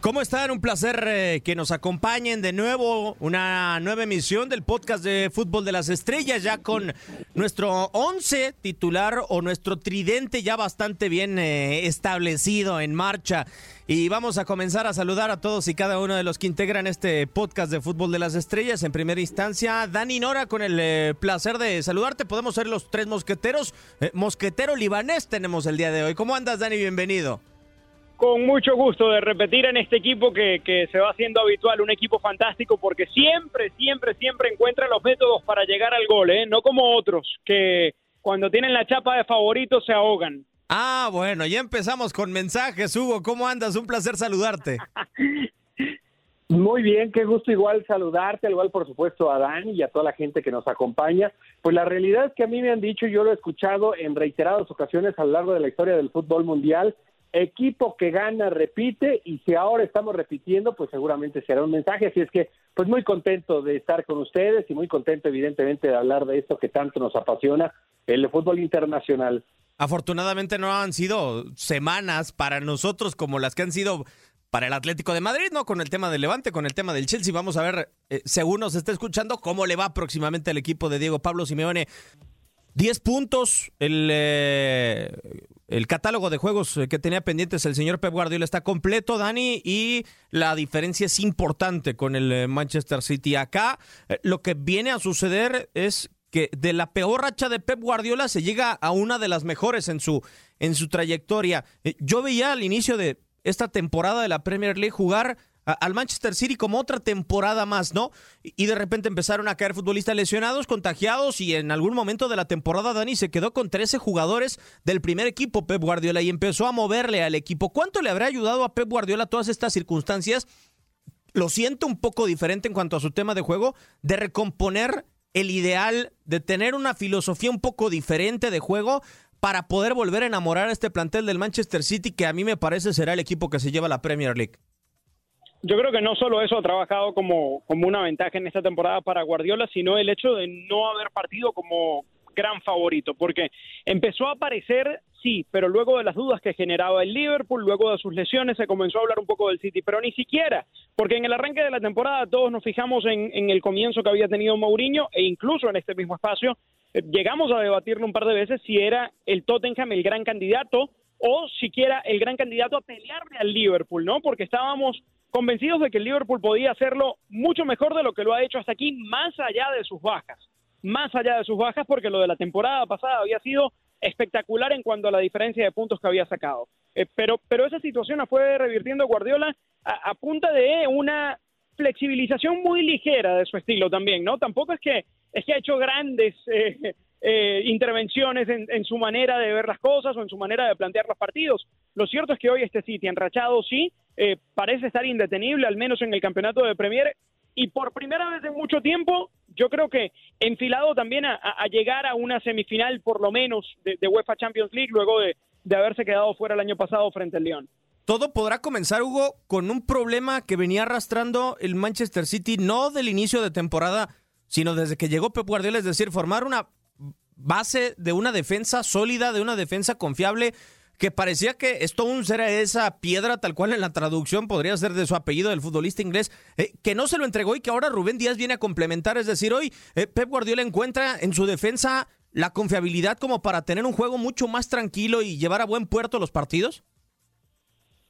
¿Cómo están? Un placer eh, que nos acompañen de nuevo. Una nueva emisión del podcast de Fútbol de las Estrellas, ya con nuestro once titular o nuestro tridente ya bastante bien eh, establecido en marcha. Y vamos a comenzar a saludar a todos y cada uno de los que integran este podcast de Fútbol de las Estrellas. En primera instancia, Dani Nora, con el eh, placer de saludarte. Podemos ser los tres mosqueteros. Mosquetero libanés tenemos el día de hoy. ¿Cómo andas, Dani? Bienvenido con mucho gusto de repetir en este equipo que, que, se va haciendo habitual, un equipo fantástico porque siempre, siempre, siempre encuentra los métodos para llegar al gol, ¿eh? no como otros que cuando tienen la chapa de favorito se ahogan. Ah, bueno, ya empezamos con mensajes, Hugo, ¿cómo andas? Un placer saludarte. Muy bien, qué gusto igual saludarte, al igual por supuesto a Dan y a toda la gente que nos acompaña. Pues la realidad es que a mí me han dicho, yo lo he escuchado en reiteradas ocasiones a lo largo de la historia del fútbol mundial, equipo que gana repite y si ahora estamos repitiendo, pues seguramente será un mensaje. Así es que, pues muy contento de estar con ustedes y muy contento evidentemente de hablar de esto que tanto nos apasiona, el fútbol internacional. Afortunadamente no han sido semanas para nosotros como las que han sido para el Atlético de Madrid, ¿no? Con el tema del Levante, con el tema del Chelsea. Vamos a ver, eh, según nos está escuchando, cómo le va próximamente al equipo de Diego Pablo Simeone. Diez puntos, el... Eh el catálogo de juegos que tenía pendientes el señor Pep Guardiola está completo, Dani, y la diferencia es importante con el eh, Manchester City. Acá eh, lo que viene a suceder es que de la peor racha de Pep Guardiola se llega a una de las mejores en su, en su trayectoria. Eh, yo veía al inicio de esta temporada de la Premier League jugar al Manchester City como otra temporada más, ¿no? Y de repente empezaron a caer futbolistas lesionados, contagiados y en algún momento de la temporada Dani se quedó con 13 jugadores del primer equipo Pep Guardiola y empezó a moverle al equipo. ¿Cuánto le habrá ayudado a Pep Guardiola todas estas circunstancias? Lo siento un poco diferente en cuanto a su tema de juego, de recomponer el ideal, de tener una filosofía un poco diferente de juego para poder volver a enamorar a este plantel del Manchester City que a mí me parece será el equipo que se lleva la Premier League. Yo creo que no solo eso ha trabajado como, como una ventaja en esta temporada para Guardiola, sino el hecho de no haber partido como gran favorito, porque empezó a aparecer, sí, pero luego de las dudas que generaba el Liverpool, luego de sus lesiones, se comenzó a hablar un poco del City, pero ni siquiera, porque en el arranque de la temporada todos nos fijamos en, en el comienzo que había tenido Mourinho e incluso en este mismo espacio eh, llegamos a debatirlo un par de veces si era el Tottenham el gran candidato o siquiera el gran candidato a pelearle al Liverpool, ¿no? Porque estábamos convencidos de que el Liverpool podía hacerlo mucho mejor de lo que lo ha hecho hasta aquí, más allá de sus bajas, más allá de sus bajas, porque lo de la temporada pasada había sido espectacular en cuanto a la diferencia de puntos que había sacado. Eh, pero, pero esa situación la fue revirtiendo Guardiola a, punta de una flexibilización muy ligera de su estilo también, ¿no? Tampoco es que es que ha hecho grandes eh, eh, intervenciones en, su manera de ver las cosas o en su manera de plantear los partidos. Lo cierto es que hoy este City, enrachado sí, eh, parece estar indetenible, al menos en el campeonato de Premier, y por primera vez en mucho tiempo, yo creo que enfilado también a, llegar a una semifinal, por lo menos, de, UEFA Champions League, luego de, de haberse quedado fuera el año pasado frente al León. Todo podrá comenzar, Hugo, con un problema que venía arrastrando el Manchester City, no del inicio de temporada, sino desde que llegó Pep Guardiola, es decir, formar una base de una defensa sólida, de una defensa confiable, que parecía que Stones era esa piedra tal cual en la traducción podría ser de su apellido del futbolista inglés, eh, que no se lo entregó y que ahora Rubén Díaz viene a complementar. Es decir, hoy eh, Pep Guardiola encuentra en su defensa la confiabilidad como para tener un juego mucho más tranquilo y llevar a buen puerto los partidos.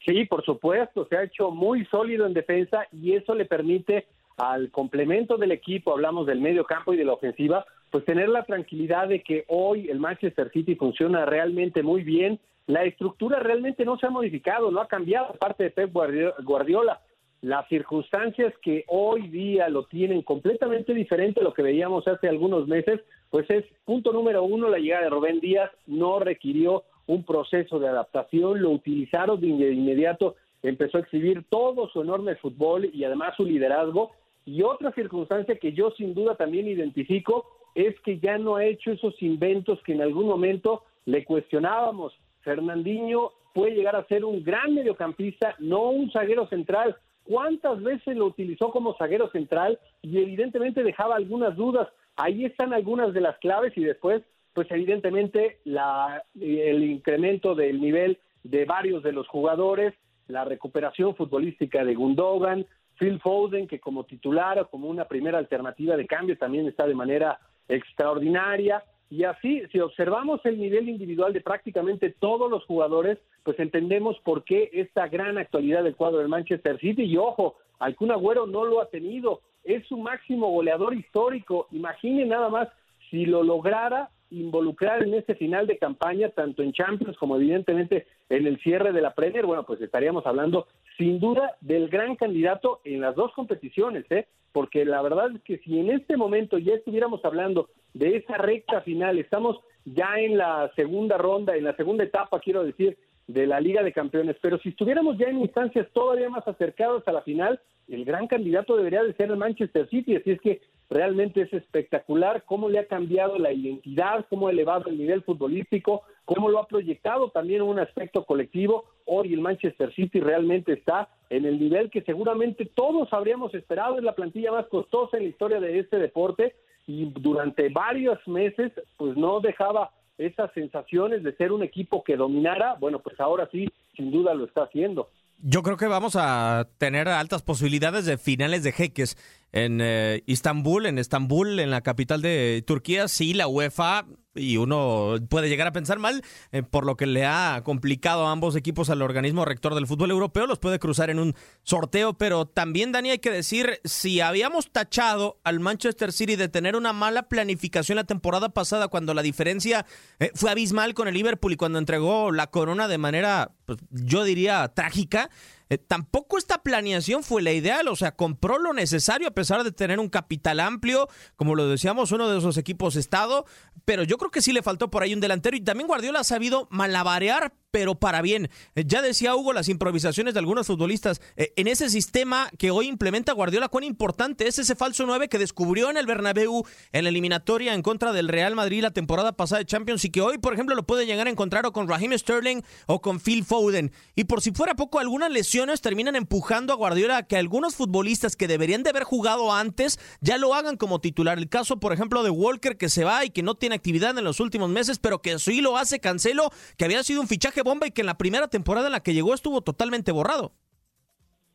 Sí, por supuesto, se ha hecho muy sólido en defensa y eso le permite al complemento del equipo, hablamos del medio campo y de la ofensiva, pues tener la tranquilidad de que hoy el Manchester City funciona realmente muy bien. La estructura realmente no se ha modificado, no ha cambiado parte de Pep Guardiola. Las circunstancias que hoy día lo tienen completamente diferente a lo que veíamos hace algunos meses, pues es punto número uno, la llegada de Rubén Díaz no requirió un proceso de adaptación, lo utilizaron de inmediato empezó a exhibir todo su enorme fútbol y además su liderazgo. Y otra circunstancia que yo sin duda también identifico es que ya no ha hecho esos inventos que en algún momento le cuestionábamos. Fernandinho puede llegar a ser un gran mediocampista, no un zaguero central. ¿Cuántas veces lo utilizó como zaguero central? Y evidentemente dejaba algunas dudas. Ahí están algunas de las claves y después, pues evidentemente la, el incremento del nivel de varios de los jugadores, la recuperación futbolística de Gundogan, Phil Foden, que como titular o como una primera alternativa de cambio también está de manera extraordinaria. Y así, si observamos el nivel individual de prácticamente todos los jugadores, pues entendemos por qué esta gran actualidad del cuadro del Manchester City. Y ojo, Alcún Agüero no lo ha tenido, es su máximo goleador histórico. Imaginen nada más si lo lograra involucrar en este final de campaña, tanto en Champions como evidentemente en el cierre de la Premier, bueno, pues estaríamos hablando sin duda del gran candidato en las dos competiciones, ¿eh? porque la verdad es que si en este momento ya estuviéramos hablando de esa recta final, estamos ya en la segunda ronda, en la segunda etapa, quiero decir, de la Liga de Campeones, pero si estuviéramos ya en instancias todavía más acercadas a la final, el gran candidato debería de ser el Manchester City, así es que realmente es espectacular cómo le ha cambiado la identidad, cómo ha elevado el nivel futbolístico, cómo lo ha proyectado también en un aspecto colectivo. Hoy el Manchester City realmente está en el nivel que seguramente todos habríamos esperado, es la plantilla más costosa en la historia de este deporte y durante varios meses pues no dejaba esas sensaciones de ser un equipo que dominara, bueno, pues ahora sí, sin duda lo está haciendo. Yo creo que vamos a tener altas posibilidades de finales de jeques en eh, Istambul, en Estambul, en la capital de Turquía. Sí, la UEFA y uno puede llegar a pensar mal, eh, por lo que le ha complicado a ambos equipos al organismo rector del fútbol europeo, los puede cruzar en un sorteo, pero también, Dani, hay que decir, si habíamos tachado al Manchester City de tener una mala planificación la temporada pasada, cuando la diferencia eh, fue abismal con el Liverpool y cuando entregó la corona de manera, pues, yo diría, trágica, eh, tampoco esta planeación fue la ideal, o sea, compró lo necesario a pesar de tener un capital amplio, como lo decíamos, uno de esos equipos estado, pero yo creo que sí le faltó por ahí un delantero y también Guardiola ha sabido malabarear pero para bien. Eh, ya decía Hugo las improvisaciones de algunos futbolistas. Eh, en ese sistema que hoy implementa Guardiola, cuán importante es ese falso 9 que descubrió en el Bernabéu en la eliminatoria en contra del Real Madrid la temporada pasada de Champions y que hoy, por ejemplo, lo puede llegar a encontrar o con Raheem Sterling o con Phil Foden. Y por si fuera poco, algunas lesiones terminan empujando a Guardiola a que algunos futbolistas que deberían de haber jugado antes ya lo hagan como titular. El caso, por ejemplo, de Walker que se va y que no tiene actividad en los últimos meses, pero que sí lo hace Cancelo, que había sido un fichaje bomba y que en la primera temporada en la que llegó estuvo totalmente borrado.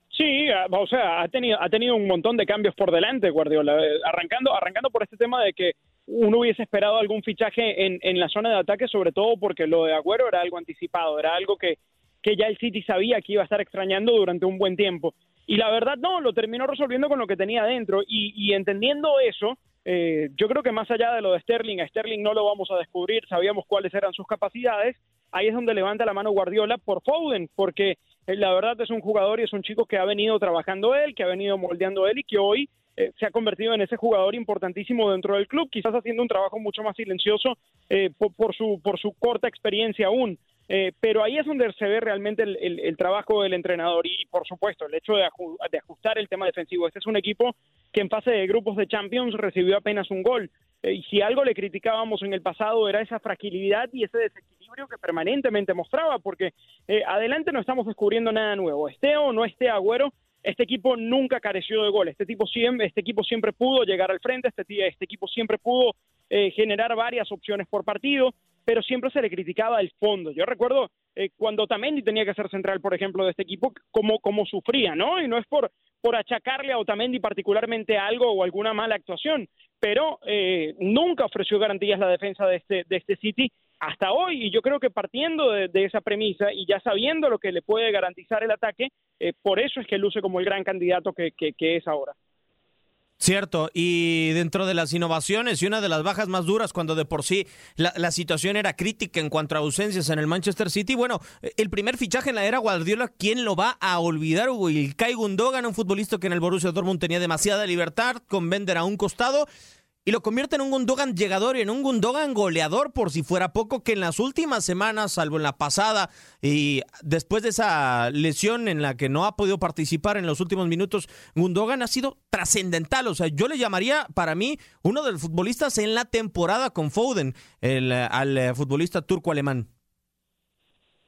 Sí, o sea, ha tenido, ha tenido un montón de cambios por delante, Guardiola. Eh, arrancando, arrancando por este tema de que uno hubiese esperado algún fichaje en, en la zona de ataque, sobre todo porque lo de Agüero era algo anticipado, era algo que, que ya el City sabía que iba a estar extrañando durante un buen tiempo. Y la verdad no, lo terminó resolviendo con lo que tenía dentro. Y, y entendiendo eso, eh, yo creo que más allá de lo de Sterling, a Sterling no lo vamos a descubrir, sabíamos cuáles eran sus capacidades, ahí es donde levanta la mano Guardiola por Foden, porque eh, la verdad es un jugador y es un chico que ha venido trabajando él, que ha venido moldeando él y que hoy eh, se ha convertido en ese jugador importantísimo dentro del club, quizás haciendo un trabajo mucho más silencioso eh, por, su, por su corta experiencia aún. Pero ahí es donde se ve realmente el, trabajo del entrenador y, por supuesto, el hecho de, de, ajustar el tema defensivo. Este es un equipo que en fase de grupos de Champions recibió apenas un gol. y si algo le criticábamos en el pasado era esa fragilidad y ese desequilibrio que permanentemente mostraba, porque eh, adelante no estamos descubriendo nada nuevo. Esté o no esté Agüero, este equipo nunca careció de gol. Este, tipo siempre, este equipo siempre pudo llegar al frente, este, este equipo siempre pudo eh, generar varias opciones por partido, pero siempre se le criticaba el fondo. Yo recuerdo eh, cuando Otamendi tenía que ser central, por ejemplo, de este equipo, cómo, cómo sufría, ¿no? Y no es por, por achacarle a Otamendi particularmente algo o alguna mala actuación, pero nunca ofreció garantías la defensa de este, de este City hasta hoy. Y yo creo que partiendo de, esa premisa y ya sabiendo lo que le puede garantizar el ataque, eh, por eso es que luce como el gran candidato que, que, es ahora. Cierto, y dentro de las innovaciones y una de las bajas más duras cuando de por sí la, situación era crítica en cuanto a ausencias en el Manchester City, bueno, el primer fichaje en la era Guardiola, ¿quién lo va a olvidar? Hugo Kai Gundogan, un futbolista que en el Borussia Dortmund tenía demasiada libertad, con Bender a un costado, y lo convierte en un Gundogan llegador y en un Gundogan goleador por si fuera poco que en las últimas semanas, salvo en la pasada y después de esa lesión en la que no ha podido participar en los últimos minutos, Gundogan ha sido trascendental. O sea, yo le llamaría para mí uno de los futbolistas en la temporada con Foden, el, al eh, futbolista turco-alemán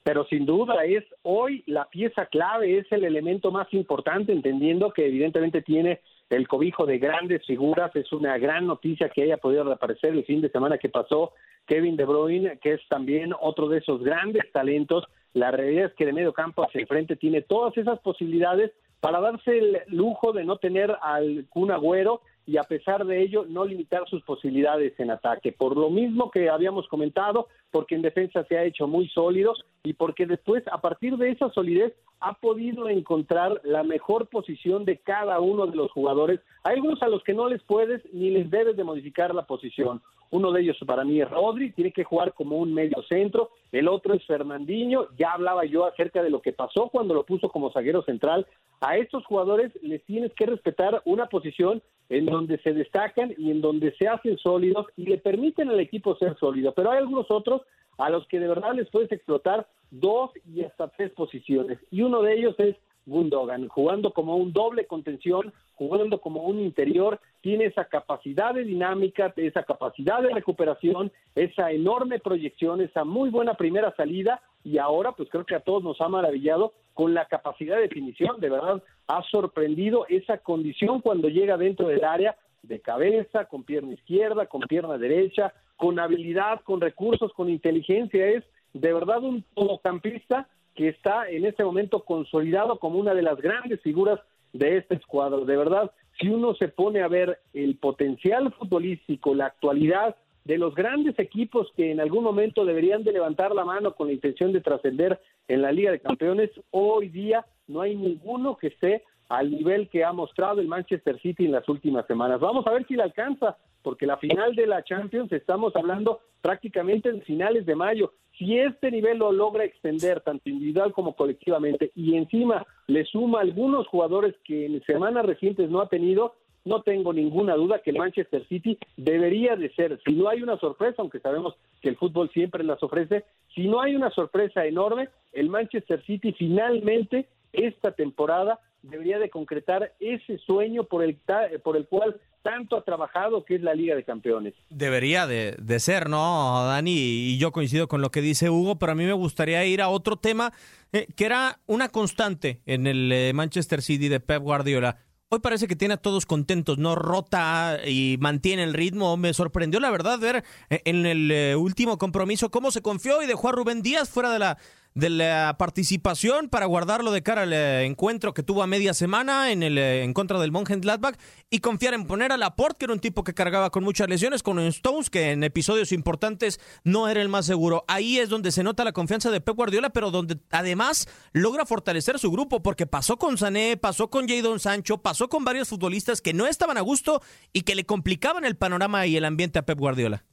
pero sin duda es hoy la pieza clave, es el elemento más importante, entendiendo que evidentemente tiene el cobijo de grandes figuras. Es una gran noticia que haya podido reaparecer el fin de semana que pasó Kevin De Bruyne, que es también otro de esos grandes talentos. La realidad es que de medio campo hacia el frente tiene todas esas posibilidades para darse el lujo de no tener al Kun Agüero y a pesar de ello no limitar sus posibilidades en ataque. Por lo mismo que habíamos comentado, porque en defensa se ha hecho muy sólido y porque después, a partir de esa solidez, ha podido encontrar la mejor posición de cada uno de los jugadores. Hay algunos a los que no les puedes ni les debes de modificar la posición. Uno de ellos para mí es Rodri, tiene que jugar como un medio centro. El otro es Fernandinho. Ya hablaba yo acerca de lo que pasó cuando lo puso como zaguero central. A estos jugadores les tienes que respetar una posición en donde se destacan y en donde se hacen sólidos y le permiten al equipo ser sólido. Pero hay algunos otros a los que de verdad les puedes explotar dos y hasta tres posiciones. Y uno de ellos es Gundogan, jugando como un doble contención, jugando como un interior, tiene esa capacidad de dinámica, esa capacidad de recuperación, esa enorme proyección, esa muy buena primera salida y ahora pues creo que a todos nos ha maravillado con la capacidad de definición, de verdad ha sorprendido esa condición cuando llega dentro del área de cabeza, con pierna izquierda, con pierna derecha, con habilidad, con recursos, con inteligencia, es de verdad un todocampista que está en este momento consolidado como una de las grandes figuras de este escuadro. De verdad, si uno se pone a ver el potencial futbolístico, la actualidad de los grandes equipos que en algún momento deberían de levantar la mano con la intención de trascender en la Liga de Campeones, hoy día no hay ninguno que esté al nivel que ha mostrado el Manchester City en las últimas semanas. Vamos a ver si le alcanza, porque la final de la Champions estamos hablando prácticamente en finales de mayo. Si este nivel lo logra extender tanto individual como colectivamente y encima le suma algunos jugadores que en semanas recientes no ha tenido, no tengo ninguna duda que el Manchester City debería de ser, si no hay una sorpresa, aunque sabemos que el fútbol siempre las ofrece, si no hay una sorpresa enorme, el Manchester City finalmente esta temporada debería de concretar ese sueño por el, por el cual tanto ha trabajado, que es la Liga de Campeones. Debería de, ser, ¿no, Dani? Y yo coincido con lo que dice Hugo, pero a mí me gustaría ir a otro tema eh, que era una constante en el eh, Manchester City de Pep Guardiola. Hoy parece que tiene a todos contentos, no rota y mantiene el ritmo. Me sorprendió, la verdad, ver eh, en el último compromiso cómo se confió y dejó a Rubén Díaz fuera de la, de la participación para guardarlo de cara al eh, encuentro que tuvo a media semana en el eh, en contra del Mönchengladbach y confiar en poner a Laporte, que era un tipo que cargaba con muchas lesiones, con Stones, que en episodios importantes no era el más seguro. Ahí es donde se nota la confianza de Pep Guardiola, pero donde además logra fortalecer su grupo, porque pasó con Sané, pasó con Jadon Sancho, pasó con varios futbolistas que no estaban a gusto y que le complicaban el panorama y el ambiente a Pep Guardiola.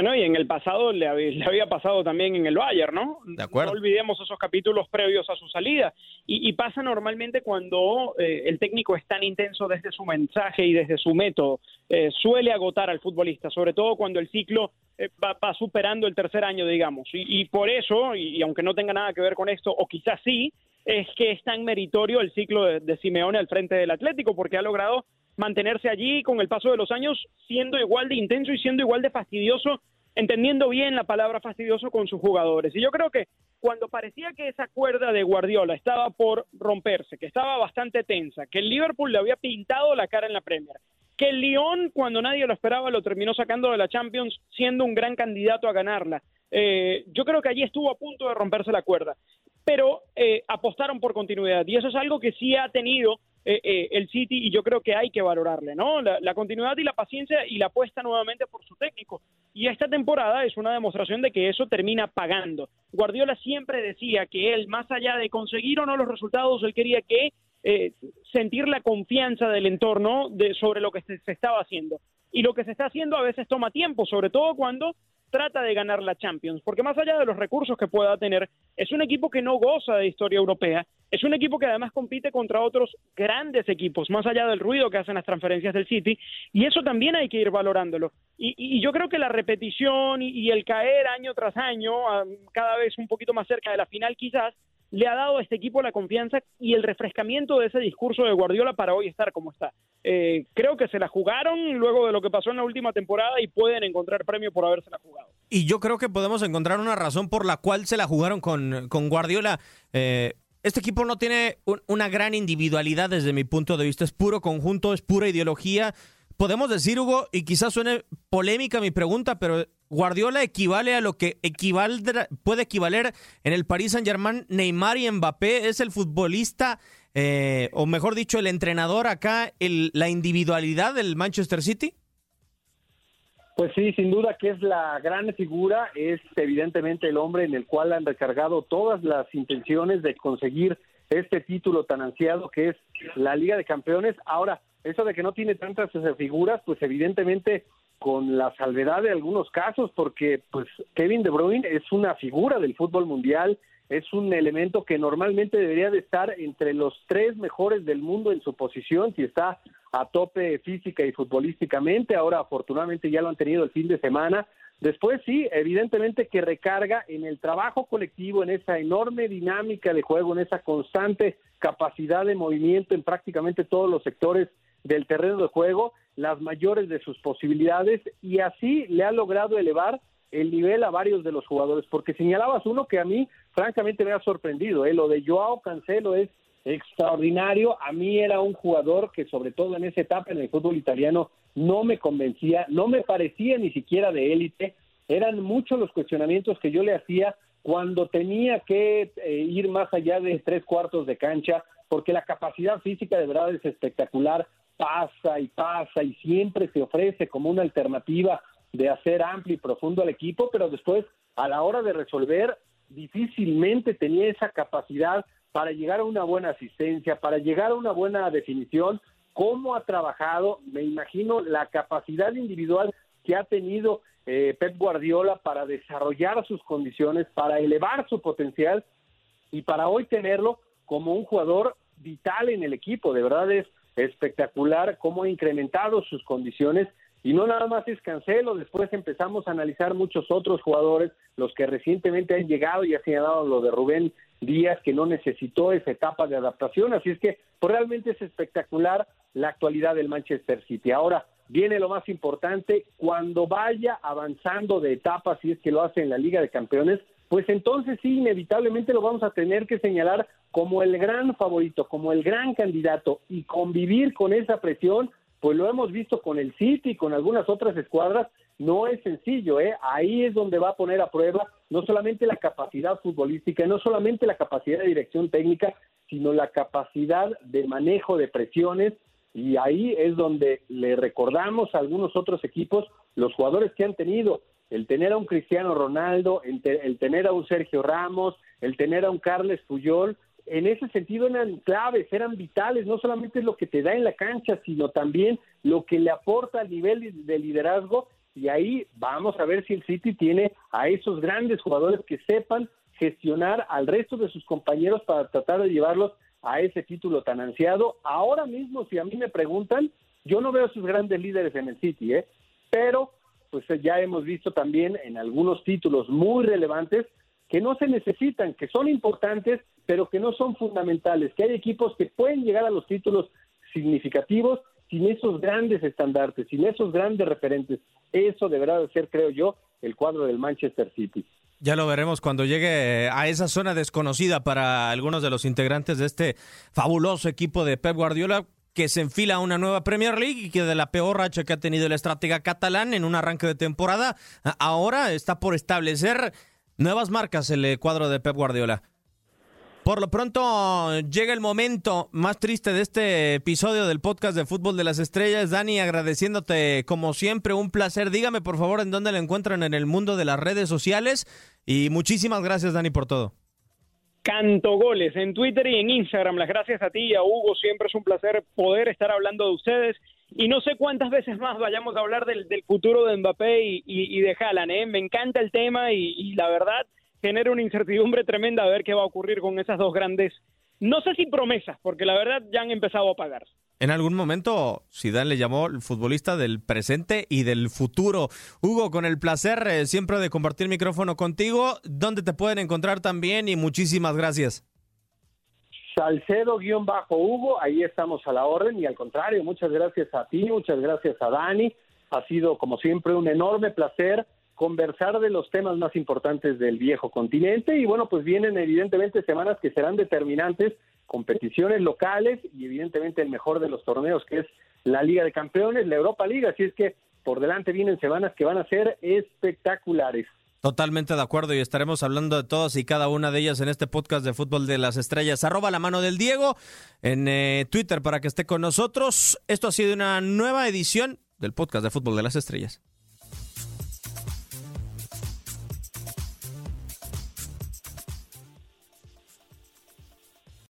Bueno, y en el pasado le había, pasado también en el Bayern, ¿no? De acuerdo. No olvidemos esos capítulos previos a su salida. Y, pasa normalmente cuando eh, el técnico es tan intenso desde su mensaje y desde su método. Eh, suele agotar al futbolista, sobre todo cuando el ciclo eh, va, superando el tercer año, digamos. Y, por eso, y, aunque no tenga nada que ver con esto, o quizás sí, es que es tan meritorio el ciclo de, de Simeone al frente del Atlético, porque ha logrado mantenerse allí con el paso de los años siendo igual de intenso y siendo igual de fastidioso, entendiendo bien la palabra fastidioso con sus jugadores. Y yo creo que cuando parecía que esa cuerda de Guardiola estaba por romperse, que estaba bastante tensa, que el Liverpool le había pintado la cara en la Premier, que el Lyon, cuando nadie lo esperaba, lo terminó sacando de la Champions, siendo un gran candidato a ganarla. Eh, yo creo que allí estuvo a punto de romperse la cuerda, pero eh, apostaron por continuidad y eso es algo que sí ha tenido eh, eh, el City y yo creo que hay que valorarle, ¿no? La, continuidad y la paciencia y la apuesta nuevamente por su técnico. Y esta temporada es una demostración de que eso termina pagando. Guardiola siempre decía que él, más allá de conseguir o no los resultados, él quería que eh, sentir la confianza del entorno de, sobre lo que se, estaba haciendo. Y lo que se está haciendo a veces toma tiempo, sobre todo cuando trata de ganar la Champions, porque más allá de los recursos que pueda tener, es un equipo que no goza de historia europea, es un equipo que además compite contra otros grandes equipos, más allá del ruido que hacen las transferencias del City, y eso también hay que ir valorándolo. Y, yo creo que la repetición y, el caer año tras año, cada vez un poquito más cerca de la final quizás, le ha dado a este equipo la confianza y el refrescamiento de ese discurso de Guardiola para hoy estar como está. Eh, creo que se la jugaron luego de lo que pasó en la última temporada y pueden encontrar premio por haberse la jugado. Y yo creo que podemos encontrar una razón por la cual se la jugaron con, con Guardiola. Eh, este equipo no tiene una gran individualidad desde mi punto de vista, es puro conjunto, es pura ideología. Podemos decir, Hugo, y quizás suene polémica mi pregunta, pero Guardiola equivale a lo que puede equivaler en el Paris Saint Germain Neymar y Mbappé. Es el futbolista, eh, o mejor dicho, el entrenador acá, el, la individualidad del Manchester City. Pues sí, sin duda que es la gran figura, es evidentemente el hombre en el cual han recargado todas las intenciones de conseguir este título tan ansiado que es la Liga de Campeones. Ahora, eso de que no tiene tantas figuras, pues evidentemente con la salvedad de algunos casos, porque pues Kevin De Bruyne es una figura del fútbol mundial, es un elemento que normalmente debería de estar entre los tres mejores del mundo en su posición, si está a tope física y futbolísticamente, ahora afortunadamente ya lo han tenido el fin de semana. Después sí, evidentemente que recarga en el trabajo colectivo, en esa enorme dinámica de juego, en esa constante capacidad de movimiento en prácticamente todos los sectores del terreno de juego las mayores de sus posibilidades y así le ha logrado elevar el nivel a varios de los jugadores, porque señalabas uno que a mí francamente me ha sorprendido, ¿eh? lo de Joao Cancelo es extraordinario, a mí era un jugador que sobre todo en esa etapa en el fútbol italiano no me convencía, no me parecía ni siquiera de élite, eran muchos los cuestionamientos que yo le hacía cuando tenía que eh, ir más allá de tres cuartos de cancha, porque la capacidad física de verdad es espectacular, pasa y pasa y siempre se ofrece como una alternativa de hacer amplio y profundo al equipo, pero después a la hora de resolver difícilmente tenía esa capacidad para llegar a una buena asistencia, para llegar a una buena definición, cómo ha trabajado, me imagino la capacidad individual que ha tenido eh, Pep Guardiola para desarrollar sus condiciones, para elevar su potencial y para hoy tenerlo como un jugador vital en el equipo. De verdad es espectacular cómo ha incrementado sus condiciones y no nada más es Cancelo, después empezamos a analizar muchos otros jugadores, los que recientemente han llegado y ha señalado lo de Rubén Díaz, que no necesitó esa etapa de adaptación, así es que pues, realmente es espectacular la actualidad del Manchester City. Ahora viene lo más importante, cuando vaya avanzando de etapas, si es que lo hace en la Liga de Campeones, pues entonces sí, inevitablemente lo vamos a tener que señalar como el gran favorito, como el gran candidato y convivir con esa presión, pues lo hemos visto con el City y con algunas otras escuadras, no es sencillo, ¿eh? ahí es donde va a poner a prueba no solamente la capacidad futbolística, no solamente la capacidad de dirección técnica, sino la capacidad de manejo de presiones y ahí es donde le recordamos a algunos otros equipos los jugadores que han tenido el tener a un Cristiano Ronaldo, el, tener a un Sergio Ramos, el tener a un Carles Puyol, en ese sentido eran claves, eran vitales, no solamente lo que te da en la cancha, sino también lo que le aporta al nivel de liderazgo y ahí vamos a ver si el City tiene a esos grandes jugadores que sepan gestionar al resto de sus compañeros para tratar de llevarlos a ese título tan ansiado. Ahora mismo, si a mí me preguntan, yo no veo a sus grandes líderes en el City, ¿eh? pero pues ya hemos visto también en algunos títulos muy relevantes que no se necesitan, que son importantes, pero que no son fundamentales, que hay equipos que pueden llegar a los títulos significativos sin esos grandes estandartes, sin esos grandes referentes. Eso deberá de ser, creo yo, el cuadro del Manchester City. Ya lo veremos cuando llegue a esa zona desconocida para algunos de los integrantes de este fabuloso equipo de Pep Guardiola, que se enfila a una nueva Premier League y que de la peor racha que ha tenido el estratega catalán en un arranque de temporada, ahora está por establecer nuevas marcas el cuadro de Pep Guardiola. Por lo pronto llega el momento más triste de este episodio del podcast de Fútbol de las Estrellas. Dani, agradeciéndote como siempre, un placer. Dígame por favor en dónde lo encuentran en el mundo de las redes sociales. Y muchísimas gracias Dani por todo. Canto Goles en Twitter y en Instagram. Las gracias a ti y a Hugo. Siempre es un placer poder estar hablando de ustedes y no sé cuántas veces más vayamos a hablar del, futuro de Mbappé y, de Haaland. ¿eh? Me encanta el tema y, la verdad genera una incertidumbre tremenda a ver qué va a ocurrir con esas dos grandes, no sé si promesas, porque la verdad ya han empezado a pagarse. En algún momento Zidane le llamó el futbolista del presente y del futuro. Hugo, con el placer eh, siempre de compartir micrófono contigo. ¿Dónde te pueden encontrar también? Y muchísimas gracias. Salcedo-Hugo, ahí estamos a la orden y al contrario, muchas gracias a ti, muchas gracias a Dani. Ha sido como siempre un enorme placer conversar de los temas más importantes del viejo continente y bueno, pues vienen evidentemente semanas que serán determinantes, competiciones locales y evidentemente el mejor de los torneos que es la Liga de Campeones, la Europa League, así es que por delante vienen semanas que van a ser espectaculares. Totalmente de acuerdo y estaremos hablando de todas y cada una de ellas en este podcast de Fútbol de las Estrellas. Arroba la mano del Diego en eh, Twitter para que esté con nosotros. Esto ha sido una nueva edición del podcast de Fútbol de las Estrellas.